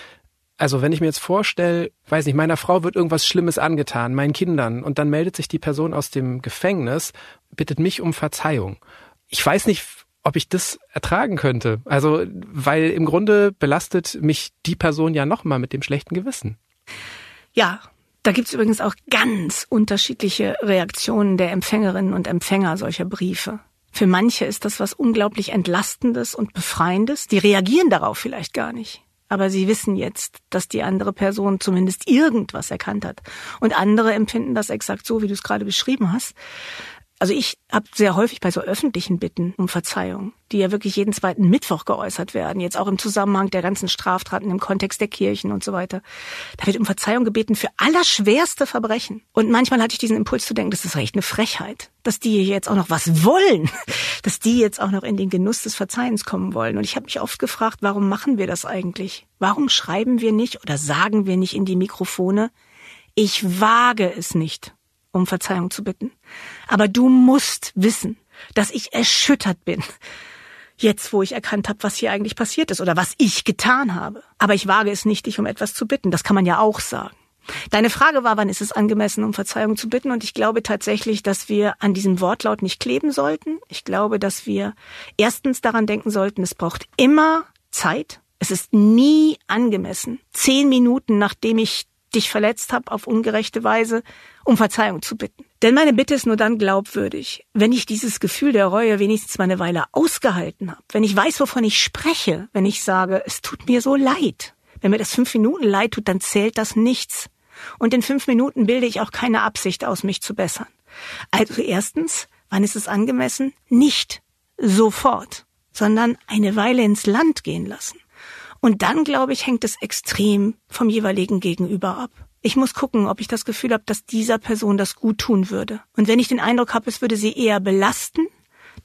also wenn ich mir jetzt vorstelle, weiß nicht, meiner Frau wird irgendwas Schlimmes angetan, meinen Kindern, und dann meldet sich die Person aus dem Gefängnis, bittet mich um Verzeihung. Ich weiß nicht, ob ich das ertragen könnte. Also, weil im Grunde belastet mich die Person ja nochmal mit dem schlechten Gewissen. Ja, da gibt's übrigens auch ganz unterschiedliche Reaktionen der Empfängerinnen und Empfänger solcher Briefe. Für manche ist das was unglaublich Entlastendes und Befreiendes. Die reagieren darauf vielleicht gar nicht. Aber sie wissen jetzt, dass die andere Person zumindest irgendwas erkannt hat. Und andere empfinden das exakt so, wie du es gerade beschrieben hast. Also ich habe sehr häufig bei so öffentlichen Bitten um Verzeihung, die ja wirklich jeden zweiten Mittwoch geäußert werden, jetzt auch im Zusammenhang der ganzen Straftaten im Kontext der Kirchen und so weiter. Da wird um Verzeihung gebeten für allerschwerste Verbrechen. Und manchmal hatte ich diesen Impuls zu denken, das ist recht eine Frechheit, dass die jetzt auch noch was wollen, *laughs* dass die jetzt auch noch in den Genuss des Verzeihens kommen wollen. Und ich habe mich oft gefragt, warum machen wir das eigentlich? Warum schreiben wir nicht oder sagen wir nicht in die Mikrofone, ich wage es nicht, um Verzeihung zu bitten. Aber du musst wissen, dass ich erschüttert bin. Jetzt, wo ich erkannt habe, was hier eigentlich passiert ist oder was ich getan habe. Aber ich wage es nicht, dich um etwas zu bitten. Das kann man ja auch sagen. Deine Frage war, wann ist es angemessen, um Verzeihung zu bitten? Und ich glaube tatsächlich, dass wir an diesem Wortlaut nicht kleben sollten. Ich glaube, dass wir erstens daran denken sollten, es braucht immer Zeit. Es ist nie angemessen, zehn Minuten nachdem ich dich verletzt habe auf ungerechte Weise, um Verzeihung zu bitten. Denn meine Bitte ist nur dann glaubwürdig, wenn ich dieses Gefühl der Reue wenigstens mal eine Weile ausgehalten habe, wenn ich weiß, wovon ich spreche, wenn ich sage, es tut mir so leid. Wenn mir das fünf Minuten leid tut, dann zählt das nichts. Und in fünf Minuten bilde ich auch keine Absicht aus, mich zu bessern. Also erstens, wann ist es angemessen? Nicht sofort, sondern eine Weile ins Land gehen lassen. Und dann, glaube ich, hängt es extrem vom jeweiligen Gegenüber ab. Ich muss gucken, ob ich das Gefühl habe, dass dieser Person das gut tun würde. Und wenn ich den Eindruck habe, es würde sie eher belasten,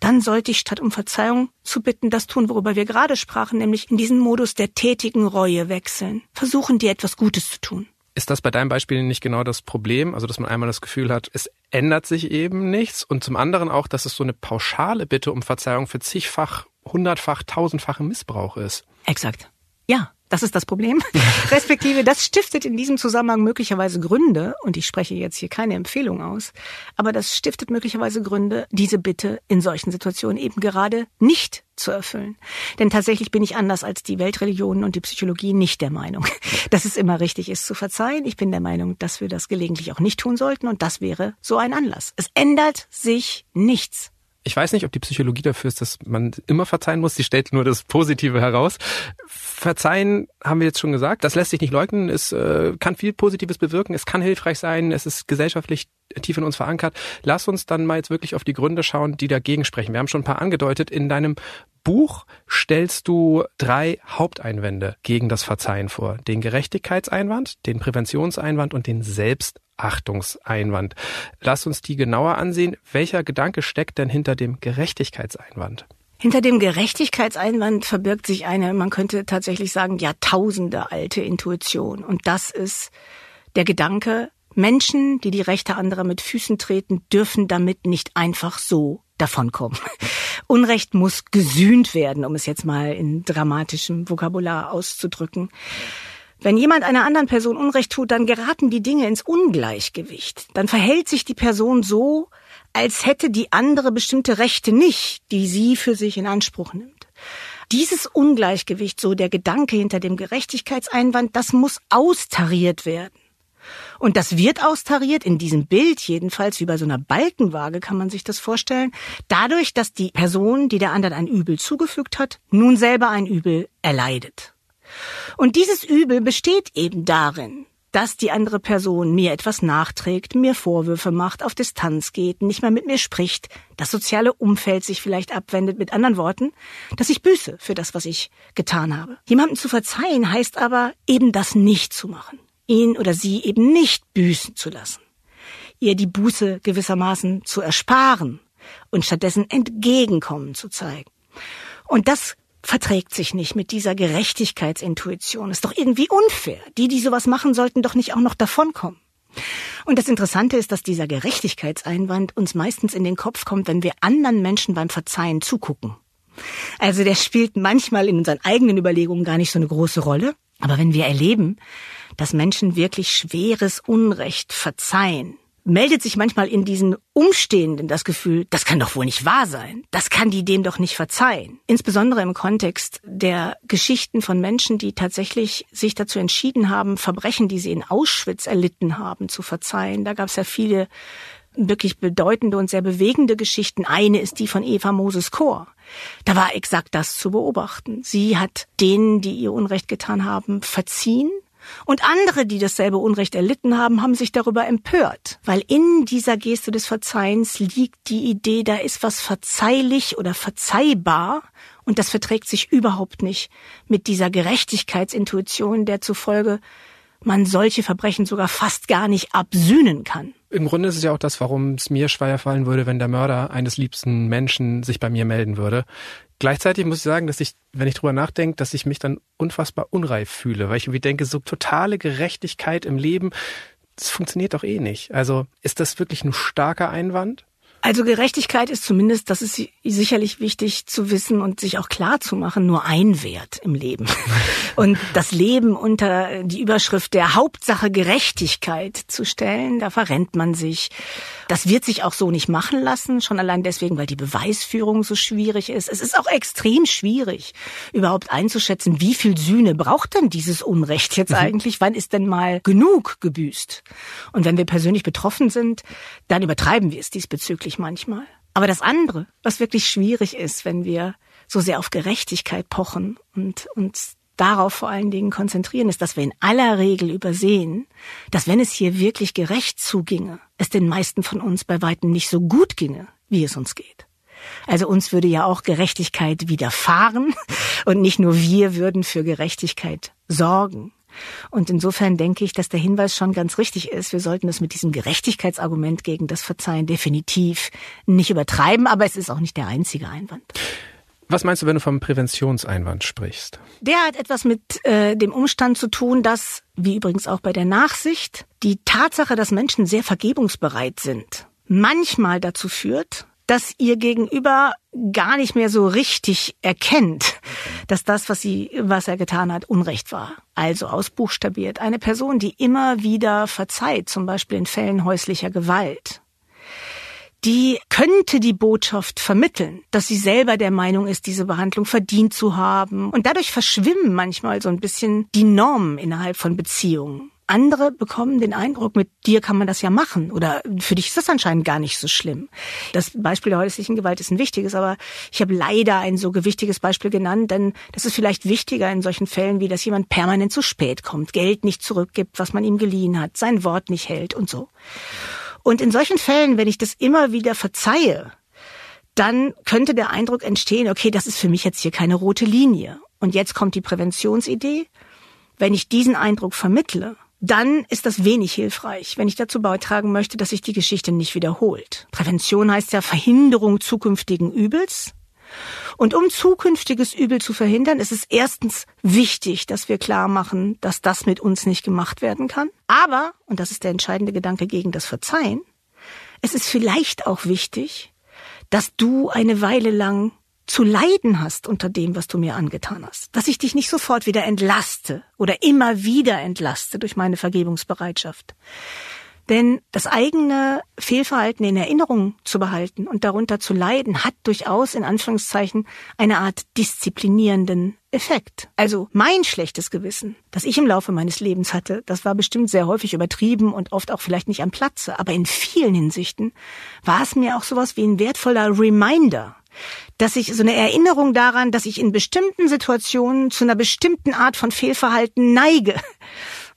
dann sollte ich statt um Verzeihung zu bitten, das tun, worüber wir gerade sprachen, nämlich in diesen Modus der tätigen Reue wechseln. Versuchen, dir etwas Gutes zu tun. Ist das bei deinem Beispiel nicht genau das Problem? Also, dass man einmal das Gefühl hat, es ändert sich eben nichts und zum anderen auch, dass es so eine pauschale Bitte um Verzeihung für zigfach, hundertfach, tausendfache Missbrauch ist. Exakt. Ja, das ist das Problem. *laughs* Respektive, das stiftet in diesem Zusammenhang möglicherweise Gründe, und ich spreche jetzt hier keine Empfehlung aus, aber das stiftet möglicherweise Gründe, diese Bitte in solchen Situationen eben gerade nicht zu erfüllen. Denn tatsächlich bin ich anders als die Weltreligionen und die Psychologie nicht der Meinung, *laughs* dass es immer richtig ist zu verzeihen. Ich bin der Meinung, dass wir das gelegentlich auch nicht tun sollten, und das wäre so ein Anlass. Es ändert sich nichts. Ich weiß nicht, ob die Psychologie dafür ist, dass man immer verzeihen muss. Sie stellt nur das Positive heraus. Verzeihen haben wir jetzt schon gesagt. Das lässt sich nicht leugnen. Es äh, kann viel Positives bewirken. Es kann hilfreich sein. Es ist gesellschaftlich tief in uns verankert. Lass uns dann mal jetzt wirklich auf die Gründe schauen, die dagegen sprechen. Wir haben schon ein paar angedeutet. In deinem Buch stellst du drei Haupteinwände gegen das Verzeihen vor. Den Gerechtigkeitseinwand, den Präventionseinwand und den Selbst Achtungseinwand. Lass uns die genauer ansehen. Welcher Gedanke steckt denn hinter dem Gerechtigkeitseinwand? Hinter dem Gerechtigkeitseinwand verbirgt sich eine, man könnte tatsächlich sagen, Jahrtausende alte Intuition. Und das ist der Gedanke, Menschen, die die Rechte anderer mit Füßen treten, dürfen damit nicht einfach so davonkommen. *laughs* Unrecht muss gesühnt werden, um es jetzt mal in dramatischem Vokabular auszudrücken. Wenn jemand einer anderen Person Unrecht tut, dann geraten die Dinge ins Ungleichgewicht. Dann verhält sich die Person so, als hätte die andere bestimmte Rechte nicht, die sie für sich in Anspruch nimmt. Dieses Ungleichgewicht, so der Gedanke hinter dem Gerechtigkeitseinwand, das muss austariert werden. Und das wird austariert, in diesem Bild jedenfalls, wie bei so einer Balkenwaage kann man sich das vorstellen, dadurch, dass die Person, die der anderen ein Übel zugefügt hat, nun selber ein Übel erleidet. Und dieses Übel besteht eben darin, dass die andere Person mir etwas nachträgt, mir Vorwürfe macht, auf Distanz geht, nicht mehr mit mir spricht, das soziale Umfeld sich vielleicht abwendet, mit anderen Worten, dass ich büße für das, was ich getan habe. Jemandem zu verzeihen heißt aber eben das nicht zu machen, ihn oder sie eben nicht büßen zu lassen, ihr die Buße gewissermaßen zu ersparen und stattdessen Entgegenkommen zu zeigen. Und das verträgt sich nicht mit dieser Gerechtigkeitsintuition. Ist doch irgendwie unfair. Die, die sowas machen, sollten doch nicht auch noch davonkommen. Und das Interessante ist, dass dieser Gerechtigkeitseinwand uns meistens in den Kopf kommt, wenn wir anderen Menschen beim Verzeihen zugucken. Also der spielt manchmal in unseren eigenen Überlegungen gar nicht so eine große Rolle. Aber wenn wir erleben, dass Menschen wirklich schweres Unrecht verzeihen, meldet sich manchmal in diesen Umstehenden das Gefühl, das kann doch wohl nicht wahr sein. Das kann die dem doch nicht verzeihen. Insbesondere im Kontext der Geschichten von Menschen, die tatsächlich sich dazu entschieden haben, Verbrechen, die sie in Auschwitz erlitten haben, zu verzeihen. Da gab es ja viele wirklich bedeutende und sehr bewegende Geschichten. Eine ist die von Eva Moses Chor. Da war exakt das zu beobachten. Sie hat denen, die ihr Unrecht getan haben, verziehen und andere, die dasselbe Unrecht erlitten haben, haben sich darüber empört, weil in dieser Geste des Verzeihens liegt die Idee, da ist was verzeihlich oder verzeihbar und das verträgt sich überhaupt nicht mit dieser Gerechtigkeitsintuition, der zufolge man solche Verbrechen sogar fast gar nicht absühnen kann. Im Grunde ist es ja auch das, warum es mir schwer fallen würde, wenn der Mörder eines liebsten Menschen sich bei mir melden würde. Gleichzeitig muss ich sagen, dass ich, wenn ich drüber nachdenke, dass ich mich dann unfassbar unreif fühle, weil ich irgendwie denke, so totale Gerechtigkeit im Leben, das funktioniert doch eh nicht. Also ist das wirklich ein starker Einwand? Also Gerechtigkeit ist zumindest, das ist sicherlich wichtig zu wissen und sich auch klar zu machen, nur ein Wert im Leben. *laughs* Und das Leben unter die Überschrift der Hauptsache Gerechtigkeit zu stellen, da verrennt man sich. Das wird sich auch so nicht machen lassen, schon allein deswegen, weil die Beweisführung so schwierig ist. Es ist auch extrem schwierig, überhaupt einzuschätzen, wie viel Sühne braucht denn dieses Unrecht jetzt mhm. eigentlich? Wann ist denn mal genug gebüßt? Und wenn wir persönlich betroffen sind, dann übertreiben wir es diesbezüglich ich manchmal. Aber das andere, was wirklich schwierig ist, wenn wir so sehr auf Gerechtigkeit pochen und uns darauf vor allen Dingen konzentrieren, ist, dass wir in aller Regel übersehen, dass wenn es hier wirklich gerecht zuginge, es den meisten von uns bei weitem nicht so gut ginge, wie es uns geht. Also uns würde ja auch Gerechtigkeit widerfahren *laughs* und nicht nur wir würden für Gerechtigkeit sorgen. Und insofern denke ich, dass der Hinweis schon ganz richtig ist. Wir sollten das mit diesem Gerechtigkeitsargument gegen das Verzeihen definitiv nicht übertreiben, aber es ist auch nicht der einzige Einwand. Was meinst du, wenn du vom Präventionseinwand sprichst? Der hat etwas mit äh, dem Umstand zu tun, dass, wie übrigens auch bei der Nachsicht, die Tatsache, dass Menschen sehr vergebungsbereit sind, manchmal dazu führt, dass ihr Gegenüber gar nicht mehr so richtig erkennt, dass das, was sie, was er getan hat, Unrecht war. Also ausbuchstabiert. Eine Person, die immer wieder verzeiht, zum Beispiel in Fällen häuslicher Gewalt, die könnte die Botschaft vermitteln, dass sie selber der Meinung ist, diese Behandlung verdient zu haben. Und dadurch verschwimmen manchmal so ein bisschen die Normen innerhalb von Beziehungen. Andere bekommen den Eindruck, mit dir kann man das ja machen oder für dich ist das anscheinend gar nicht so schlimm. Das Beispiel der häuslichen Gewalt ist ein wichtiges, aber ich habe leider ein so gewichtiges Beispiel genannt, denn das ist vielleicht wichtiger in solchen Fällen, wie dass jemand permanent zu spät kommt, Geld nicht zurückgibt, was man ihm geliehen hat, sein Wort nicht hält und so. Und in solchen Fällen, wenn ich das immer wieder verzeihe, dann könnte der Eindruck entstehen, okay, das ist für mich jetzt hier keine rote Linie. Und jetzt kommt die Präventionsidee. Wenn ich diesen Eindruck vermittle, dann ist das wenig hilfreich, wenn ich dazu beitragen möchte, dass sich die Geschichte nicht wiederholt. Prävention heißt ja Verhinderung zukünftigen Übels. Und um zukünftiges Übel zu verhindern, ist es erstens wichtig, dass wir klar machen, dass das mit uns nicht gemacht werden kann. Aber, und das ist der entscheidende Gedanke gegen das Verzeihen, es ist vielleicht auch wichtig, dass du eine Weile lang zu leiden hast unter dem, was du mir angetan hast. Dass ich dich nicht sofort wieder entlaste oder immer wieder entlaste durch meine Vergebungsbereitschaft. Denn das eigene Fehlverhalten in Erinnerung zu behalten und darunter zu leiden, hat durchaus in Anführungszeichen eine Art disziplinierenden Effekt. Also mein schlechtes Gewissen, das ich im Laufe meines Lebens hatte, das war bestimmt sehr häufig übertrieben und oft auch vielleicht nicht am Platze, aber in vielen Hinsichten war es mir auch sowas wie ein wertvoller Reminder, dass ich so eine Erinnerung daran, dass ich in bestimmten Situationen zu einer bestimmten Art von Fehlverhalten neige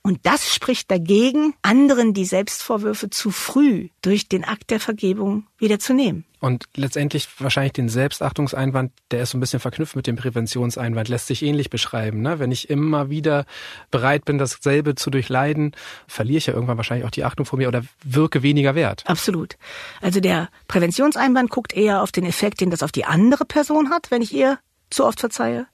Und das spricht dagegen, anderen die Selbstvorwürfe zu früh durch den Akt der Vergebung wieder zu nehmen. Und letztendlich wahrscheinlich den Selbstachtungseinwand, der ist so ein bisschen verknüpft mit dem Präventionseinwand, lässt sich ähnlich beschreiben. Ne? Wenn ich immer wieder bereit bin, dasselbe zu durchleiden, verliere ich ja irgendwann wahrscheinlich auch die Achtung vor mir oder wirke weniger wert. Absolut. Also der Präventionseinwand guckt eher auf den Effekt, den das auf die andere Person hat, wenn ich ihr zu oft verzeihe.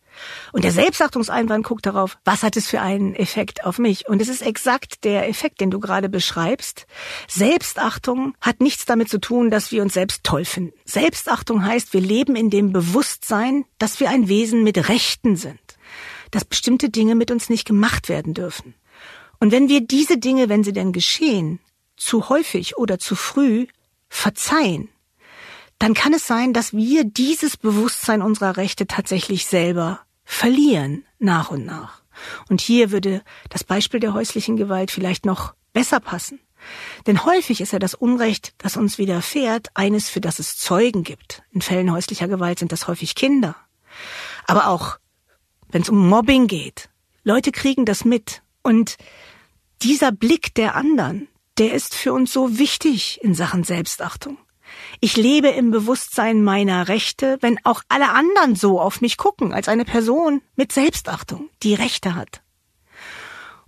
Und der Selbstachtungseinwand guckt darauf, was hat es für einen Effekt auf mich? Und es ist exakt der Effekt, den du gerade beschreibst. Selbstachtung hat nichts damit zu tun, dass wir uns selbst toll finden. Selbstachtung heißt, wir leben in dem Bewusstsein, dass wir ein Wesen mit Rechten sind. Dass bestimmte Dinge mit uns nicht gemacht werden dürfen. Und wenn wir diese Dinge, wenn sie denn geschehen, zu häufig oder zu früh verzeihen, dann kann es sein, dass wir dieses Bewusstsein unserer Rechte tatsächlich selber verlieren, nach und nach. Und hier würde das Beispiel der häuslichen Gewalt vielleicht noch besser passen. Denn häufig ist ja das Unrecht, das uns widerfährt, eines, für das es Zeugen gibt. In Fällen häuslicher Gewalt sind das häufig Kinder. Aber auch, wenn es um Mobbing geht, Leute kriegen das mit. Und dieser Blick der anderen, der ist für uns so wichtig in Sachen Selbstachtung. Ich lebe im Bewusstsein meiner Rechte, wenn auch alle anderen so auf mich gucken, als eine Person mit Selbstachtung, die Rechte hat.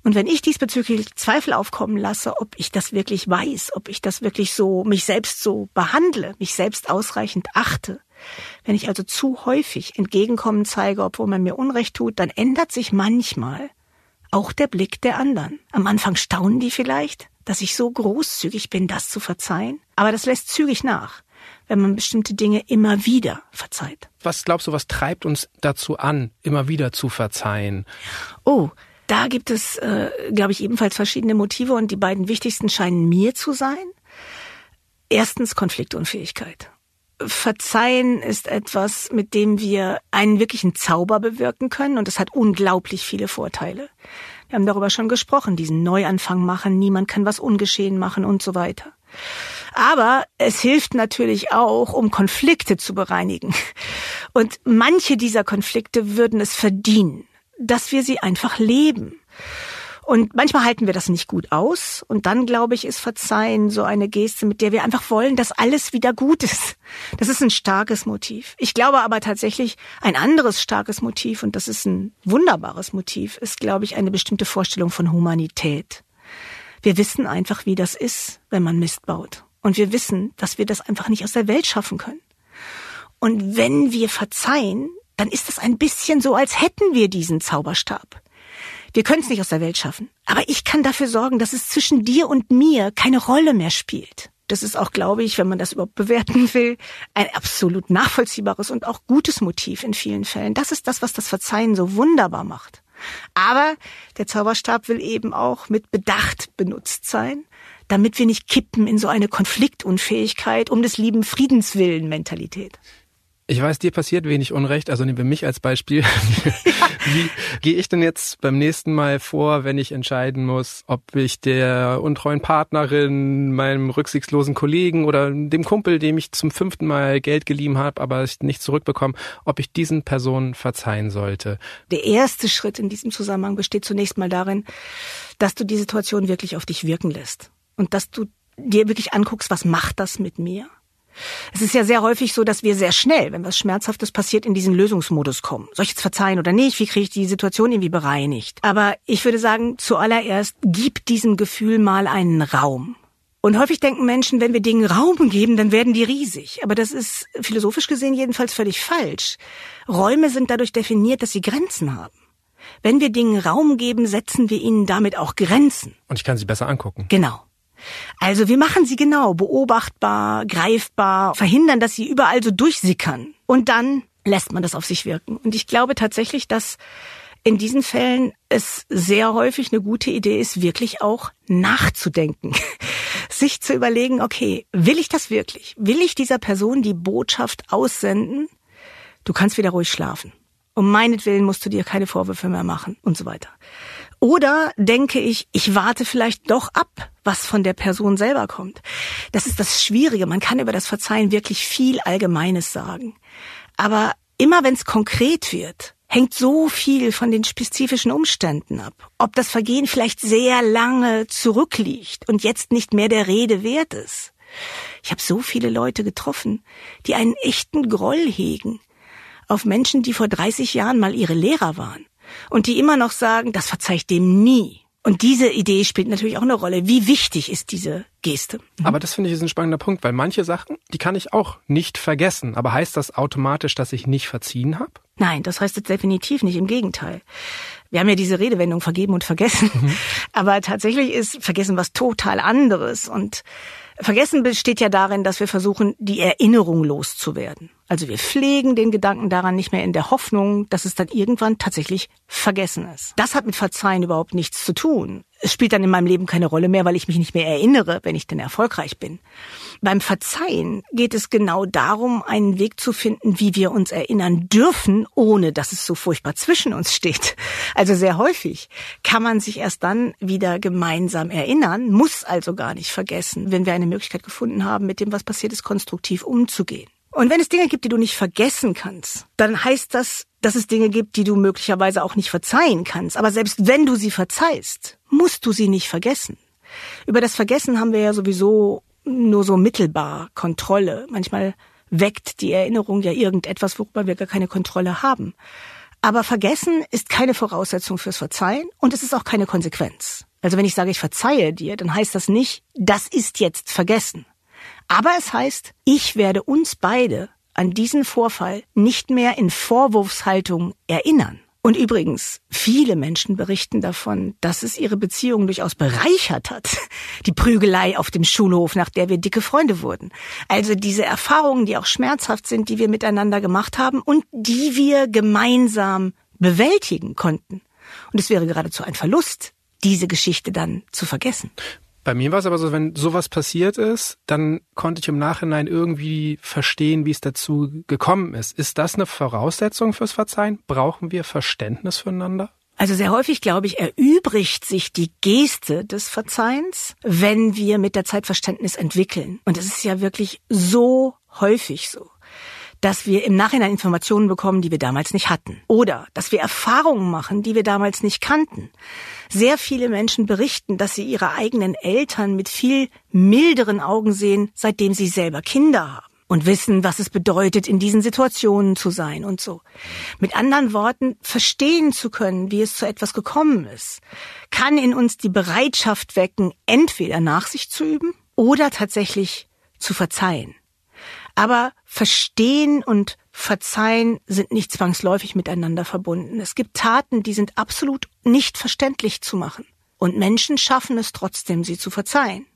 Und wenn ich diesbezüglich Zweifel aufkommen lasse, ob ich das wirklich weiß, ob ich das wirklich so, mich selbst so behandle, mich selbst ausreichend achte, wenn ich also zu häufig Entgegenkommen zeige, obwohl man mir Unrecht tut, dann ändert sich manchmal auch der Blick der anderen. Am Anfang staunen die vielleicht, dass ich so großzügig bin, das zu verzeihen. Aber das lässt zügig nach, wenn man bestimmte Dinge immer wieder verzeiht. Was glaubst du, was treibt uns dazu an, immer wieder zu verzeihen? Oh, da gibt es, äh, glaube ich, ebenfalls verschiedene Motive und die beiden wichtigsten scheinen mir zu sein. Erstens Konfliktunfähigkeit. Verzeihen ist etwas, mit dem wir einen wirklichen Zauber bewirken können und es hat unglaublich viele Vorteile. Wir haben darüber schon gesprochen, diesen Neuanfang machen, niemand kann was ungeschehen machen und so weiter. Aber es hilft natürlich auch, um Konflikte zu bereinigen. Und manche dieser Konflikte würden es verdienen, dass wir sie einfach leben. Und manchmal halten wir das nicht gut aus. Und dann, glaube ich, ist Verzeihen so eine Geste, mit der wir einfach wollen, dass alles wieder gut ist. Das ist ein starkes Motiv. Ich glaube aber tatsächlich, ein anderes starkes Motiv, und das ist ein wunderbares Motiv, ist, glaube ich, eine bestimmte Vorstellung von Humanität. Wir wissen einfach, wie das ist, wenn man Mist baut. Und wir wissen, dass wir das einfach nicht aus der Welt schaffen können. Und wenn wir verzeihen, dann ist es ein bisschen so, als hätten wir diesen Zauberstab. Wir können es nicht aus der Welt schaffen. Aber ich kann dafür sorgen, dass es zwischen dir und mir keine Rolle mehr spielt. Das ist auch, glaube ich, wenn man das überhaupt bewerten will, ein absolut nachvollziehbares und auch gutes Motiv in vielen Fällen. Das ist das, was das Verzeihen so wunderbar macht. Aber der Zauberstab will eben auch mit Bedacht benutzt sein, damit wir nicht kippen in so eine Konfliktunfähigkeit um des lieben Friedenswillen Mentalität. Ich weiß, dir passiert wenig Unrecht, also nehmen wir mich als Beispiel. *laughs* Wie gehe ich denn jetzt beim nächsten Mal vor, wenn ich entscheiden muss, ob ich der untreuen Partnerin, meinem rücksichtslosen Kollegen oder dem Kumpel, dem ich zum fünften Mal Geld geliehen habe, aber ich nicht zurückbekomme, ob ich diesen Personen verzeihen sollte? Der erste Schritt in diesem Zusammenhang besteht zunächst mal darin, dass du die Situation wirklich auf dich wirken lässt und dass du dir wirklich anguckst, was macht das mit mir? Es ist ja sehr häufig so, dass wir sehr schnell, wenn was Schmerzhaftes passiert, in diesen Lösungsmodus kommen. Soll ich jetzt verzeihen oder nicht? Wie kriege ich die Situation irgendwie bereinigt? Aber ich würde sagen, zuallererst gib diesem Gefühl mal einen Raum. Und häufig denken Menschen, wenn wir Dingen Raum geben, dann werden die riesig. Aber das ist philosophisch gesehen jedenfalls völlig falsch. Räume sind dadurch definiert, dass sie Grenzen haben. Wenn wir Dingen Raum geben, setzen wir ihnen damit auch Grenzen. Und ich kann sie besser angucken. Genau. Also wir machen sie genau beobachtbar, greifbar, verhindern, dass sie überall so durchsickern. Und dann lässt man das auf sich wirken. Und ich glaube tatsächlich, dass in diesen Fällen es sehr häufig eine gute Idee ist, wirklich auch nachzudenken. *laughs* Sich zu überlegen, okay, will ich das wirklich? Will ich dieser Person die Botschaft aussenden? Du kannst wieder ruhig schlafen. Um meinetwillen musst du dir keine Vorwürfe mehr machen und so weiter. Oder denke ich, ich warte vielleicht doch ab, was von der Person selber kommt. Das ist das Schwierige. Man kann über das Verzeihen wirklich viel Allgemeines sagen. Aber immer wenn es konkret wird, hängt so viel von den spezifischen Umständen ab. Ob das Vergehen vielleicht sehr lange zurückliegt und jetzt nicht mehr der Rede wert ist. Ich habe so viele Leute getroffen, die einen echten Groll hegen auf Menschen, die vor 30 Jahren mal ihre Lehrer waren und die immer noch sagen, das verzeih ich dem nie. Und diese Idee spielt natürlich auch eine Rolle. Wie wichtig ist diese Geste? Mhm. Aber das finde ich ist ein spannender Punkt, weil manche Sachen, die kann ich auch nicht vergessen. Aber heißt das automatisch, dass ich nicht verziehen habe? Nein, das heißt jetzt definitiv nicht. Im Gegenteil. Wir haben ja diese Redewendung vergeben und vergessen. Mhm. *laughs* Aber tatsächlich ist vergessen was total anderes. Und vergessen besteht ja darin, dass wir versuchen, die Erinnerung loszuwerden. Also wir pflegen den Gedanken daran nicht mehr in der Hoffnung, dass es dann irgendwann tatsächlich vergessen ist. Das hat mit Verzeihen überhaupt nichts zu tun. Es spielt dann in meinem Leben keine Rolle mehr, weil ich mich nicht mehr erinnere, wenn ich denn erfolgreich bin. Beim Verzeihen geht es genau darum, einen Weg zu finden, wie wir uns erinnern dürfen, ohne dass es so furchtbar zwischen uns steht. Also sehr häufig kann man sich erst dann wieder gemeinsam erinnern, muss also gar nicht vergessen, wenn wir eine Möglichkeit gefunden haben, mit dem, was passiert ist, konstruktiv umzugehen. Und wenn es Dinge gibt, die du nicht vergessen kannst, dann heißt das, dass es Dinge gibt, die du möglicherweise auch nicht verzeihen kannst. Aber selbst wenn du sie verzeihst, musst du sie nicht vergessen. Über das Vergessen haben wir ja sowieso nur so mittelbar Kontrolle. Manchmal weckt die Erinnerung ja irgendetwas, worüber wir gar keine Kontrolle haben. Aber Vergessen ist keine Voraussetzung fürs Verzeihen und es ist auch keine Konsequenz. Also wenn ich sage, ich verzeihe dir, dann heißt das nicht, das ist jetzt vergessen. Aber es heißt, ich werde uns beide an diesen Vorfall nicht mehr in Vorwurfshaltung erinnern. Und übrigens, viele Menschen berichten davon, dass es ihre Beziehung durchaus bereichert hat. Die Prügelei auf dem Schulhof, nach der wir dicke Freunde wurden. Also diese Erfahrungen, die auch schmerzhaft sind, die wir miteinander gemacht haben und die wir gemeinsam bewältigen konnten. Und es wäre geradezu ein Verlust, diese Geschichte dann zu vergessen. Bei mir war es aber so, wenn sowas passiert ist, dann konnte ich im Nachhinein irgendwie verstehen, wie es dazu gekommen ist. Ist das eine Voraussetzung fürs Verzeihen? Brauchen wir Verständnis füreinander? Also sehr häufig, glaube ich, erübrigt sich die Geste des Verzeihens, wenn wir mit der Zeit Verständnis entwickeln. Und es ist ja wirklich so häufig so dass wir im Nachhinein Informationen bekommen, die wir damals nicht hatten. Oder dass wir Erfahrungen machen, die wir damals nicht kannten. Sehr viele Menschen berichten, dass sie ihre eigenen Eltern mit viel milderen Augen sehen, seitdem sie selber Kinder haben und wissen, was es bedeutet, in diesen Situationen zu sein und so. Mit anderen Worten, verstehen zu können, wie es zu etwas gekommen ist, kann in uns die Bereitschaft wecken, entweder Nachsicht zu üben oder tatsächlich zu verzeihen. Aber Verstehen und Verzeihen sind nicht zwangsläufig miteinander verbunden. Es gibt Taten, die sind absolut nicht verständlich zu machen. Und Menschen schaffen es trotzdem, sie zu verzeihen.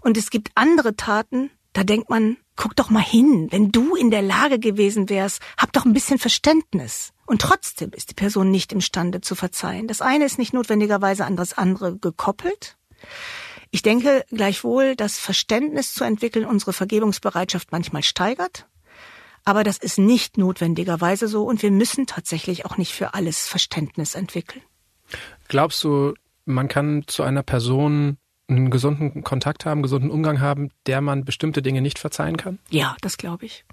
Und es gibt andere Taten, da denkt man, guck doch mal hin, wenn du in der Lage gewesen wärst, hab doch ein bisschen Verständnis. Und trotzdem ist die Person nicht imstande zu verzeihen. Das eine ist nicht notwendigerweise an das andere gekoppelt. Ich denke gleichwohl, dass Verständnis zu entwickeln unsere Vergebungsbereitschaft manchmal steigert. Aber das ist nicht notwendigerweise so und wir müssen tatsächlich auch nicht für alles Verständnis entwickeln. Glaubst du, man kann zu einer Person einen gesunden Kontakt haben, einen gesunden Umgang haben, der man bestimmte Dinge nicht verzeihen kann? Ja, das glaube ich.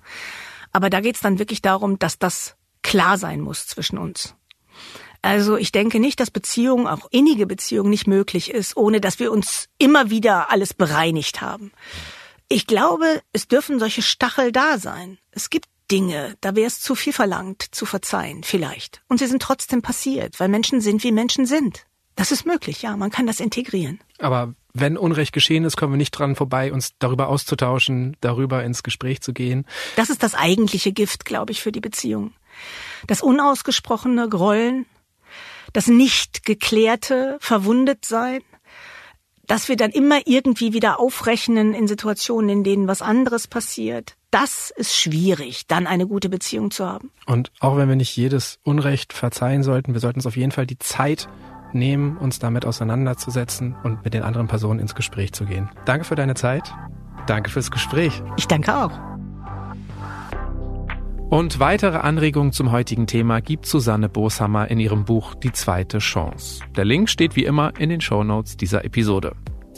Aber da geht es dann wirklich darum, dass das klar sein muss zwischen uns. Also ich denke nicht, dass Beziehung, auch innige Beziehung, nicht möglich ist, ohne dass wir uns immer wieder alles bereinigt haben. Ich glaube, es dürfen solche Stachel da sein. Es gibt Dinge, da wäre es zu viel verlangt, zu verzeihen, vielleicht. Und sie sind trotzdem passiert, weil Menschen sind, wie Menschen sind. Das ist möglich, ja, man kann das integrieren. Aber wenn Unrecht geschehen ist, kommen wir nicht dran vorbei, uns darüber auszutauschen, darüber ins Gespräch zu gehen. Das ist das eigentliche Gift, glaube ich, für die Beziehung. Das unausgesprochene Grollen, das nicht geklärte Verwundetsein, dass wir dann immer irgendwie wieder aufrechnen in Situationen, in denen was anderes passiert. Das ist schwierig, dann eine gute Beziehung zu haben. Und auch wenn wir nicht jedes Unrecht verzeihen sollten, wir sollten uns auf jeden Fall die Zeit nehmen, uns damit auseinanderzusetzen und mit den anderen Personen ins Gespräch zu gehen. Danke für deine Zeit. Danke fürs Gespräch. Ich danke auch. Und weitere Anregungen zum heutigen Thema gibt Susanne Boshammer in ihrem Buch Die zweite Chance. Der Link steht wie immer in den Shownotes dieser Episode.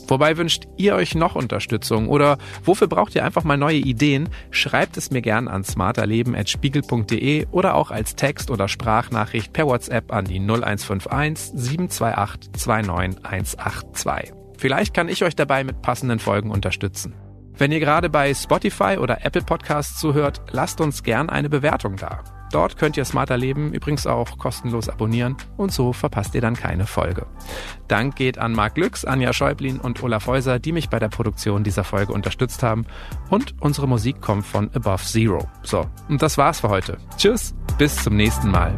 Wobei wünscht ihr euch noch Unterstützung oder wofür braucht ihr einfach mal neue Ideen? Schreibt es mir gern an smarterleben.spiegel.de oder auch als Text- oder Sprachnachricht per WhatsApp an die 0151 728 29182. Vielleicht kann ich euch dabei mit passenden Folgen unterstützen. Wenn ihr gerade bei Spotify oder Apple Podcasts zuhört, lasst uns gern eine Bewertung da. Dort könnt ihr Smarter Leben übrigens auch kostenlos abonnieren und so verpasst ihr dann keine Folge. Dank geht an Marc Glücks, Anja Schäublin und Olaf Häuser, die mich bei der Produktion dieser Folge unterstützt haben. Und unsere Musik kommt von Above Zero. So, und das war's für heute. Tschüss, bis zum nächsten Mal.